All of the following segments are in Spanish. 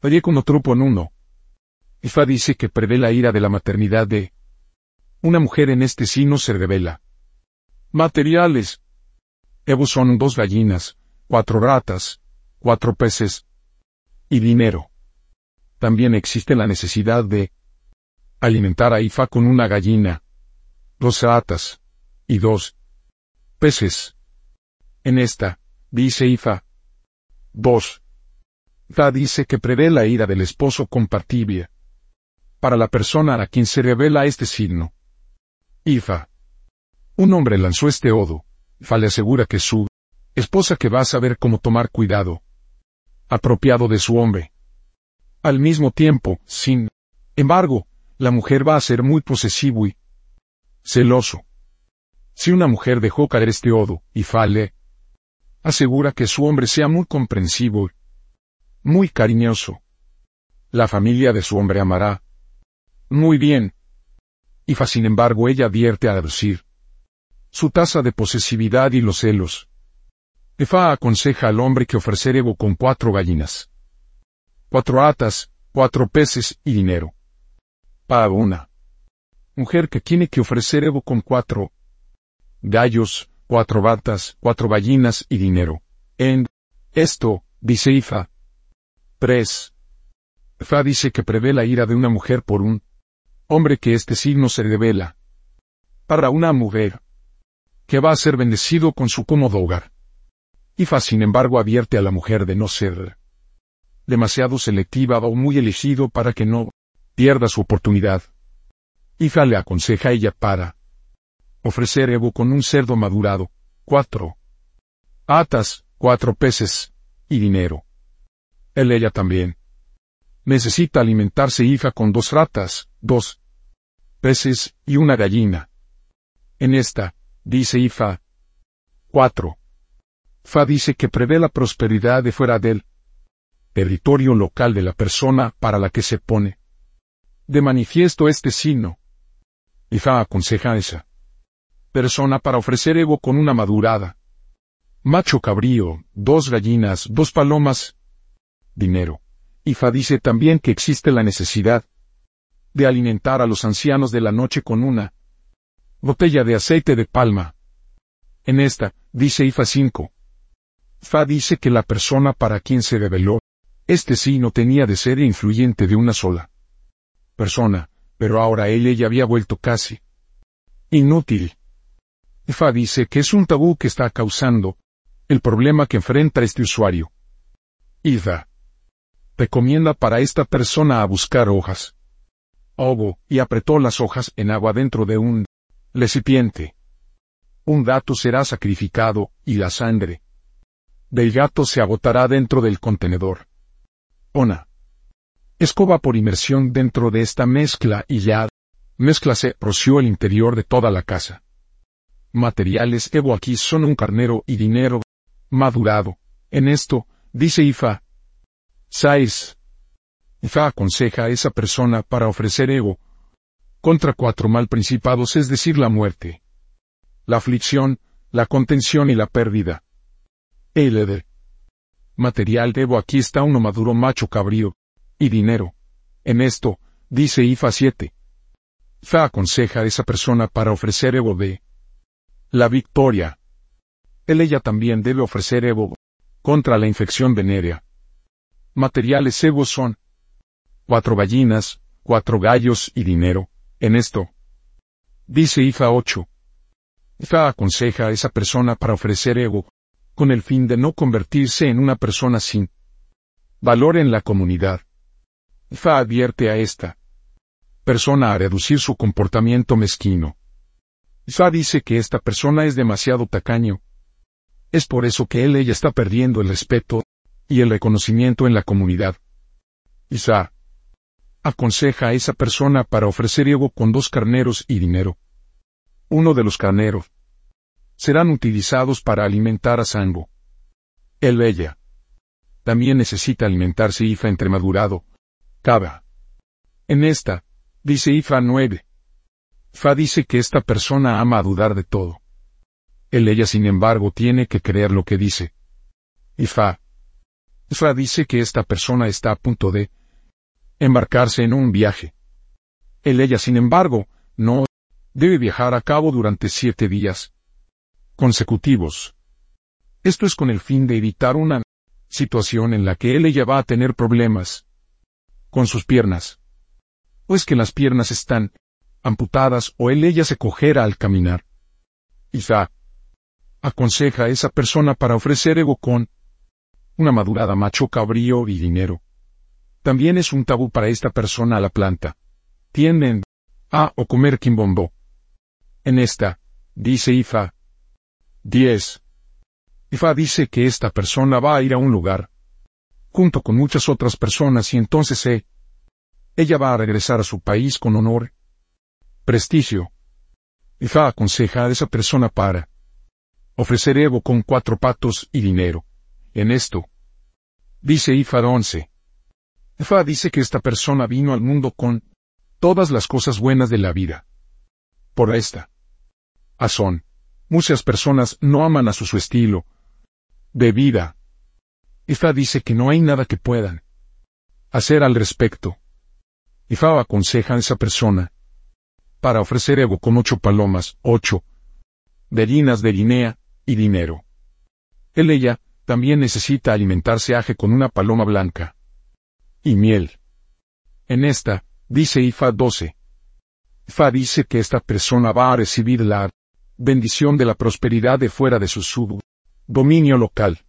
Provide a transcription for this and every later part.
Trupo en uno. Ifa dice que prevé la ira de la maternidad de una mujer en este signo se revela. Materiales. Evo son dos gallinas, cuatro ratas, cuatro peces y dinero. También existe la necesidad de alimentar a Ifa con una gallina, dos ratas y dos peces. En esta, dice Ifa. 2. Fa dice que prevé la ira del esposo compartible. Para la persona a quien se revela este signo. Ifa. Un hombre lanzó este odo. Fa le asegura que su esposa que va a saber cómo tomar cuidado apropiado de su hombre. Al mismo tiempo, sin embargo, la mujer va a ser muy posesivo y celoso. Si una mujer dejó caer este odo, y fale, asegura que su hombre sea muy comprensivo, muy cariñoso. La familia de su hombre amará. Muy bien. Ifa sin embargo ella advierte a decir. Su tasa de posesividad y los celos. Ifa aconseja al hombre que ofrecer ego con cuatro gallinas. Cuatro atas, cuatro peces y dinero. Para una. Mujer que tiene que ofrecer ego con cuatro gallos, cuatro batas, cuatro gallinas y dinero. En esto, dice Ifa. 3. Fa dice que prevé la ira de una mujer por un hombre que este signo se revela. Para una mujer que va a ser bendecido con su cómodo hogar. Ifa sin embargo advierte a la mujer de no ser demasiado selectiva o muy elegido para que no pierda su oportunidad. Ifa le aconseja a ella para ofrecer Evo con un cerdo madurado, cuatro atas, cuatro peces, y dinero. Él ella también. Necesita alimentarse Ifa con dos ratas, dos peces y una gallina. En esta, dice Ifa. 4. Fa dice que prevé la prosperidad de fuera del territorio local de la persona para la que se pone. De manifiesto este signo. Ifa aconseja a esa persona para ofrecer ego con una madurada. Macho cabrío, dos gallinas, dos palomas. Dinero. Ifa dice también que existe la necesidad de alimentar a los ancianos de la noche con una botella de aceite de palma. En esta, dice Ifa 5. Fa dice que la persona para quien se reveló, este sí no tenía de ser influyente de una sola persona, pero ahora ella ya había vuelto casi inútil. Fa dice que es un tabú que está causando el problema que enfrenta este usuario. Ida. Recomienda para esta persona a buscar hojas. Obo, y apretó las hojas en agua dentro de un recipiente. Un gato será sacrificado, y la sangre del gato se agotará dentro del contenedor. Ona. Escoba por inmersión dentro de esta mezcla y ya. Mezcla se roció el interior de toda la casa. Materiales Evo aquí son un carnero y dinero madurado. En esto, dice Ifa. 6. Ifa aconseja a esa persona para ofrecer ego contra cuatro mal principados, es decir, la muerte, la aflicción, la contención y la pérdida. El material Evo aquí está uno maduro macho cabrío y dinero. En esto, dice Ifa 7. Fa aconseja a esa persona para ofrecer ego de la victoria. Él ella también debe ofrecer Evo contra la infección venérea. Materiales Evo son cuatro gallinas, cuatro gallos y dinero. En esto, dice Ifa 8. Ifa aconseja a esa persona para ofrecer ego, con el fin de no convertirse en una persona sin valor en la comunidad. Ifa advierte a esta persona a reducir su comportamiento mezquino. Ifa dice que esta persona es demasiado tacaño. Es por eso que él ella está perdiendo el respeto y el reconocimiento en la comunidad. Isa aconseja a esa persona para ofrecer ego con dos carneros y dinero. Uno de los carneros serán utilizados para alimentar a Sango. Él ella también necesita alimentarse Ifa entre madurado. Cava. En esta, dice Ifa 9. Fa dice que esta persona ama dudar de todo. Él ella sin embargo tiene que creer lo que dice. Y Fra dice que esta persona está a punto de embarcarse en un viaje. El ella, sin embargo, no debe viajar a cabo durante siete días consecutivos. Esto es con el fin de evitar una situación en la que él ella va a tener problemas con sus piernas. O es que las piernas están amputadas o él ella se cojera al caminar. Isa aconseja a esa persona para ofrecer ego con una madurada macho cabrío y dinero. También es un tabú para esta persona a la planta. Tienden a o comer quimbombo. En esta, dice Ifa. 10. Ifa dice que esta persona va a ir a un lugar, junto con muchas otras personas y entonces eh, ella va a regresar a su país con honor, prestigio. Ifa aconseja a esa persona para ofrecer Evo con cuatro patos y dinero. En esto, dice Ifa 11. Ifa dice que esta persona vino al mundo con todas las cosas buenas de la vida. Por esta razón, muchas personas no aman a su, su estilo de vida. Ifa dice que no hay nada que puedan hacer al respecto. Ifa aconseja a esa persona para ofrecer ego con ocho palomas, ocho gallinas de Guinea y dinero. Él ella también necesita alimentarse aje con una paloma blanca y miel. En esta, dice Ifa 12. Ifa dice que esta persona va a recibir la bendición de la prosperidad de fuera de su sub dominio local.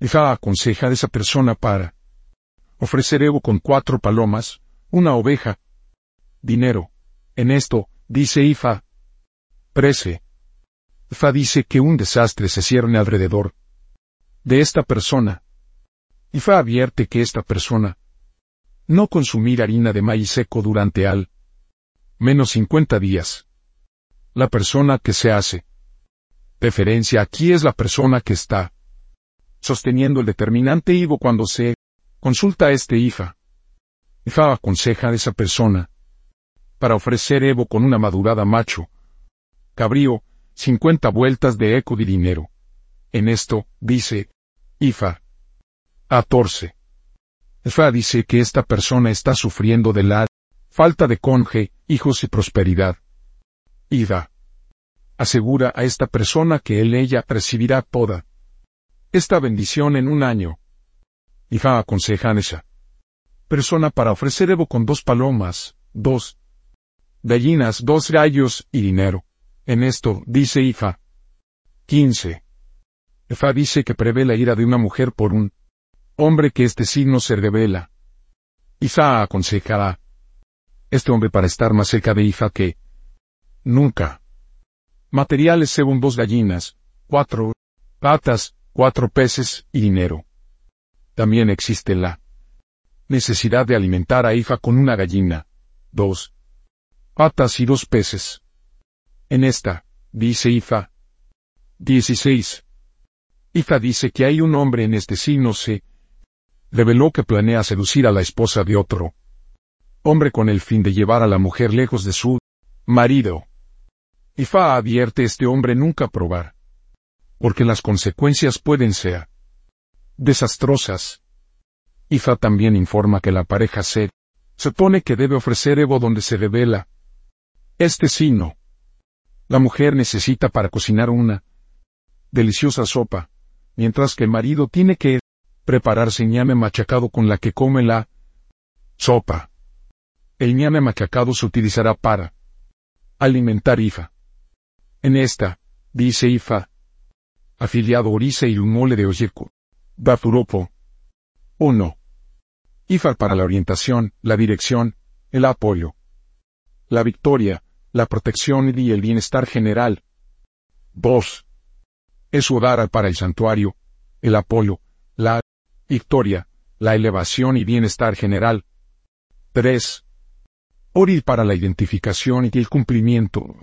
Ifa aconseja a esa persona para ofrecer ego con cuatro palomas, una oveja, dinero. En esto, dice Ifa. Prece. Ifa dice que un desastre se cierne alrededor de esta persona. Ifa advierte que esta persona no consumir harina de maíz seco durante al menos 50 días. La persona que se hace referencia aquí es la persona que está sosteniendo el determinante Ivo cuando se consulta a este IFA. IFA aconseja a esa persona para ofrecer Evo con una madurada macho. Cabrío, 50 vueltas de eco de dinero. En esto, dice, IFA. 14. IFA dice que esta persona está sufriendo de la falta de conje, hijos y prosperidad. IFA asegura a esta persona que él ella recibirá toda esta bendición en un año. Hija aconseja a esa persona para ofrecer Evo con dos palomas, dos gallinas, dos gallos y dinero. En esto, dice Ifa. 15. Ifa dice que prevé la ira de una mujer por un hombre que este signo se revela. Ifa aconsejará este hombre para estar más cerca de Ifa que nunca. Materiales según dos gallinas, cuatro patas, cuatro peces y dinero. También existe la necesidad de alimentar a Ifa con una gallina, dos patas y dos peces. En esta, dice Ifa. 16. Ifa dice que hay un hombre en este signo se reveló que planea seducir a la esposa de otro hombre con el fin de llevar a la mujer lejos de su marido. Ifa advierte este hombre nunca probar. Porque las consecuencias pueden ser desastrosas. Ifa también informa que la pareja se supone que debe ofrecer Evo donde se revela este signo. La mujer necesita para cocinar una deliciosa sopa, mientras que el marido tiene que prepararse ñame machacado con la que come la sopa. El ñame machacado se utilizará para alimentar Ifa. En esta, dice Ifa, afiliado Orisa y Lumole de Oyeku, Bafuropo. 1. IFA para la orientación, la dirección, el apoyo, la victoria, la protección y el bienestar general. 2. Es Udara para el santuario, el apoyo, la victoria, la elevación y bienestar general. 3. Ori para la identificación y el cumplimiento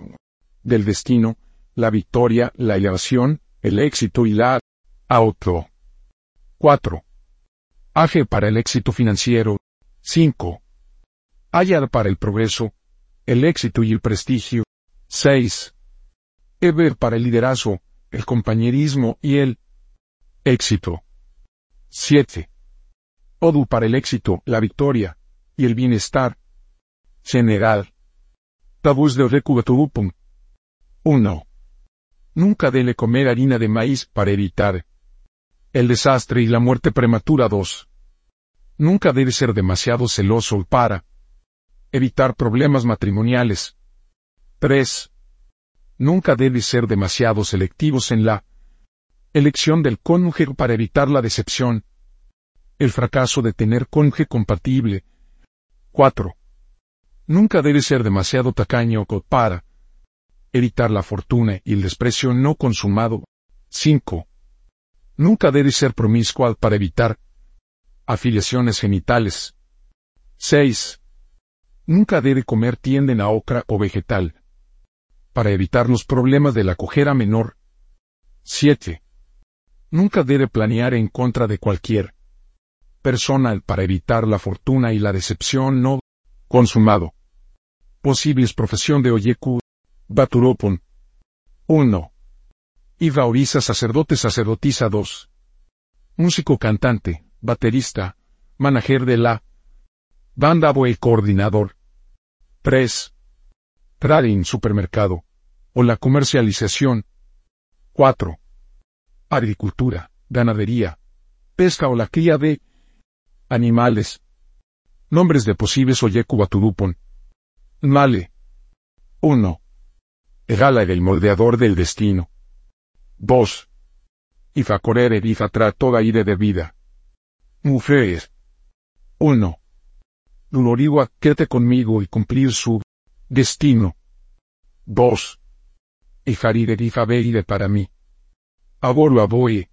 del destino, la victoria, la elevación, el éxito y la auto. 4. Age para el éxito financiero. 5. Ayar para el progreso, el éxito y el prestigio. 6. Eber para el liderazgo, el compañerismo y el éxito. 7. Odu para el éxito, la victoria y el bienestar general. Tabús de Recubatubupum. 1. Nunca dele comer harina de maíz para evitar el desastre y la muerte prematura 2. Nunca debe ser demasiado celoso para evitar problemas matrimoniales. 3. Nunca debe ser demasiado selectivos en la elección del cónyuge para evitar la decepción. El fracaso de tener cónyuge compatible. 4. Nunca debe ser demasiado tacaño para evitar la fortuna y el desprecio no consumado. 5. Nunca debe ser promiscuo para evitar afiliaciones genitales. 6. Nunca debe comer tienden a ocra o vegetal. Para evitar los problemas de la cojera menor. 7. Nunca debe planear en contra de cualquier persona para evitar la fortuna y la decepción no consumado. Posibles profesión de Oyeku, Baturopon. 1. Iva Orisa sacerdote sacerdotisa 2. Músico cantante, baterista, manager de la Banda Boy coordinador. 3. Trading supermercado. O la comercialización. 4. Agricultura, ganadería, pesca o la cría de animales. Nombres de posibles Oyecubatudupon. Male. 1. Egala el moldeador del destino. 2. Ifacorere tra toda ire de vida. Mujeres. 1. Duloriwa, quédate conmigo y cumplir su destino. 2. Ifarire difa para mí. Aboru aboe.